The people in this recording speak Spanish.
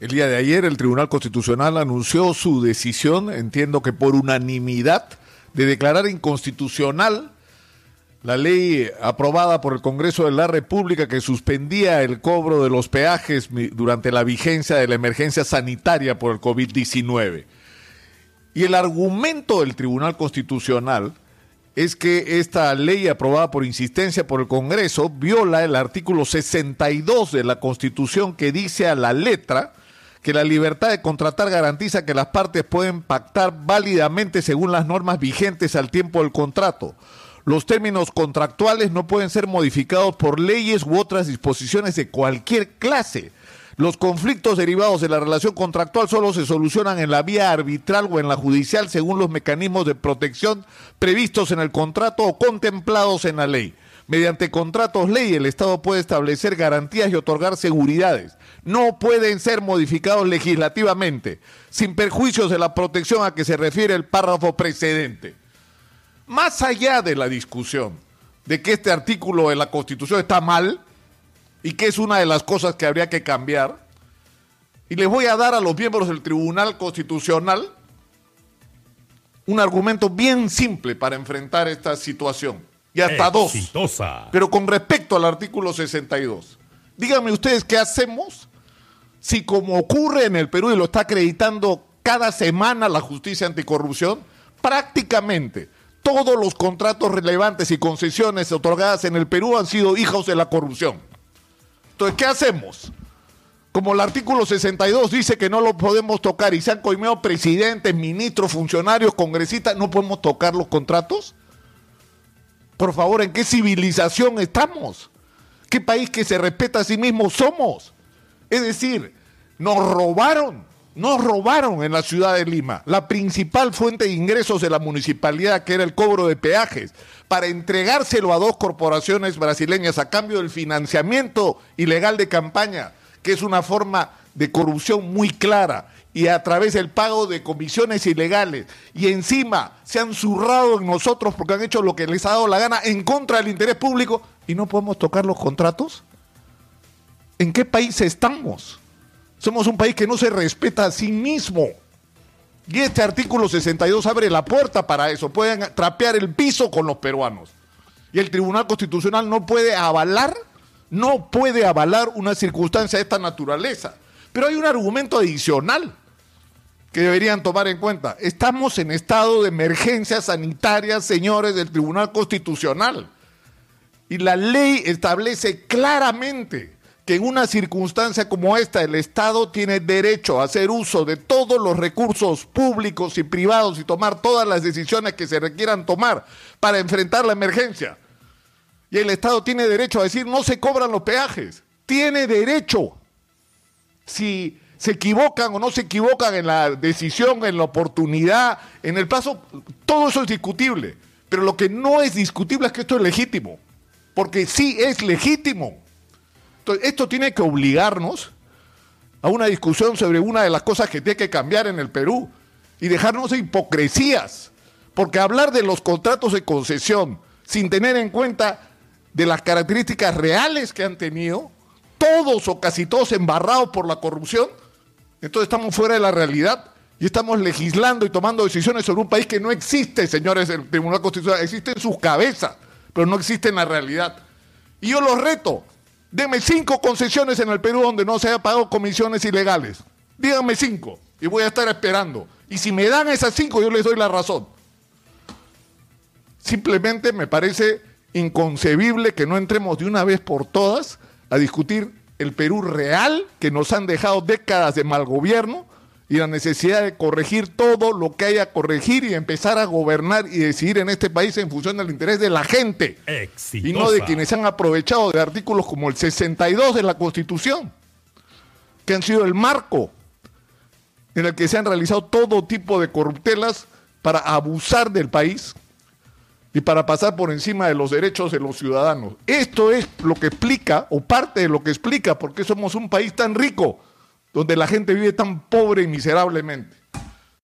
El día de ayer el Tribunal Constitucional anunció su decisión, entiendo que por unanimidad, de declarar inconstitucional la ley aprobada por el Congreso de la República que suspendía el cobro de los peajes durante la vigencia de la emergencia sanitaria por el COVID-19. Y el argumento del Tribunal Constitucional es que esta ley aprobada por insistencia por el Congreso viola el artículo 62 de la Constitución que dice a la letra que la libertad de contratar garantiza que las partes pueden pactar válidamente según las normas vigentes al tiempo del contrato. Los términos contractuales no pueden ser modificados por leyes u otras disposiciones de cualquier clase. Los conflictos derivados de la relación contractual solo se solucionan en la vía arbitral o en la judicial según los mecanismos de protección previstos en el contrato o contemplados en la ley. Mediante contratos ley, el Estado puede establecer garantías y otorgar seguridades. No pueden ser modificados legislativamente, sin perjuicios de la protección a que se refiere el párrafo precedente. Más allá de la discusión de que este artículo de la Constitución está mal y que es una de las cosas que habría que cambiar, y les voy a dar a los miembros del Tribunal Constitucional un argumento bien simple para enfrentar esta situación y hasta dos. Pero con respecto al artículo 62, díganme ustedes qué hacemos si como ocurre en el Perú y lo está acreditando cada semana la justicia anticorrupción, prácticamente todos los contratos relevantes y concesiones otorgadas en el Perú han sido hijos de la corrupción. Entonces, ¿qué hacemos? Como el artículo 62 dice que no lo podemos tocar y se han coimeado presidentes, ministros, funcionarios, congresistas, ¿no podemos tocar los contratos? Por favor, ¿en qué civilización estamos? ¿Qué país que se respeta a sí mismo somos? Es decir, nos robaron, nos robaron en la ciudad de Lima la principal fuente de ingresos de la municipalidad, que era el cobro de peajes, para entregárselo a dos corporaciones brasileñas a cambio del financiamiento ilegal de campaña, que es una forma de corrupción muy clara y a través del pago de comisiones ilegales. Y encima se han zurrado en nosotros porque han hecho lo que les ha dado la gana en contra del interés público y no podemos tocar los contratos. ¿En qué país estamos? Somos un país que no se respeta a sí mismo. Y este artículo 62 abre la puerta para eso. Pueden trapear el piso con los peruanos. Y el Tribunal Constitucional no puede avalar, no puede avalar una circunstancia de esta naturaleza. Pero hay un argumento adicional que deberían tomar en cuenta. Estamos en estado de emergencia sanitaria, señores del Tribunal Constitucional. Y la ley establece claramente que en una circunstancia como esta el Estado tiene derecho a hacer uso de todos los recursos públicos y privados y tomar todas las decisiones que se requieran tomar para enfrentar la emergencia. Y el Estado tiene derecho a decir no se cobran los peajes. Tiene derecho. Si se equivocan o no se equivocan en la decisión, en la oportunidad, en el plazo, todo eso es discutible. Pero lo que no es discutible es que esto es legítimo, porque sí es legítimo. Entonces, esto tiene que obligarnos a una discusión sobre una de las cosas que tiene que cambiar en el Perú y dejarnos de hipocresías, porque hablar de los contratos de concesión sin tener en cuenta de las características reales que han tenido, todos o casi todos embarrados por la corrupción, entonces estamos fuera de la realidad y estamos legislando y tomando decisiones sobre un país que no existe, señores del Tribunal Constitucional. Existe en sus cabezas, pero no existe en la realidad. Y yo los reto. Denme cinco concesiones en el Perú donde no se haya pagado comisiones ilegales. Díganme cinco y voy a estar esperando. Y si me dan esas cinco, yo les doy la razón. Simplemente me parece inconcebible que no entremos de una vez por todas a discutir el Perú real que nos han dejado décadas de mal gobierno y la necesidad de corregir todo lo que haya que corregir y empezar a gobernar y decidir en este país en función del interés de la gente y no de quienes han aprovechado de artículos como el 62 de la Constitución, que han sido el marco en el que se han realizado todo tipo de corruptelas para abusar del país y para pasar por encima de los derechos de los ciudadanos. Esto es lo que explica, o parte de lo que explica, por qué somos un país tan rico, donde la gente vive tan pobre y miserablemente.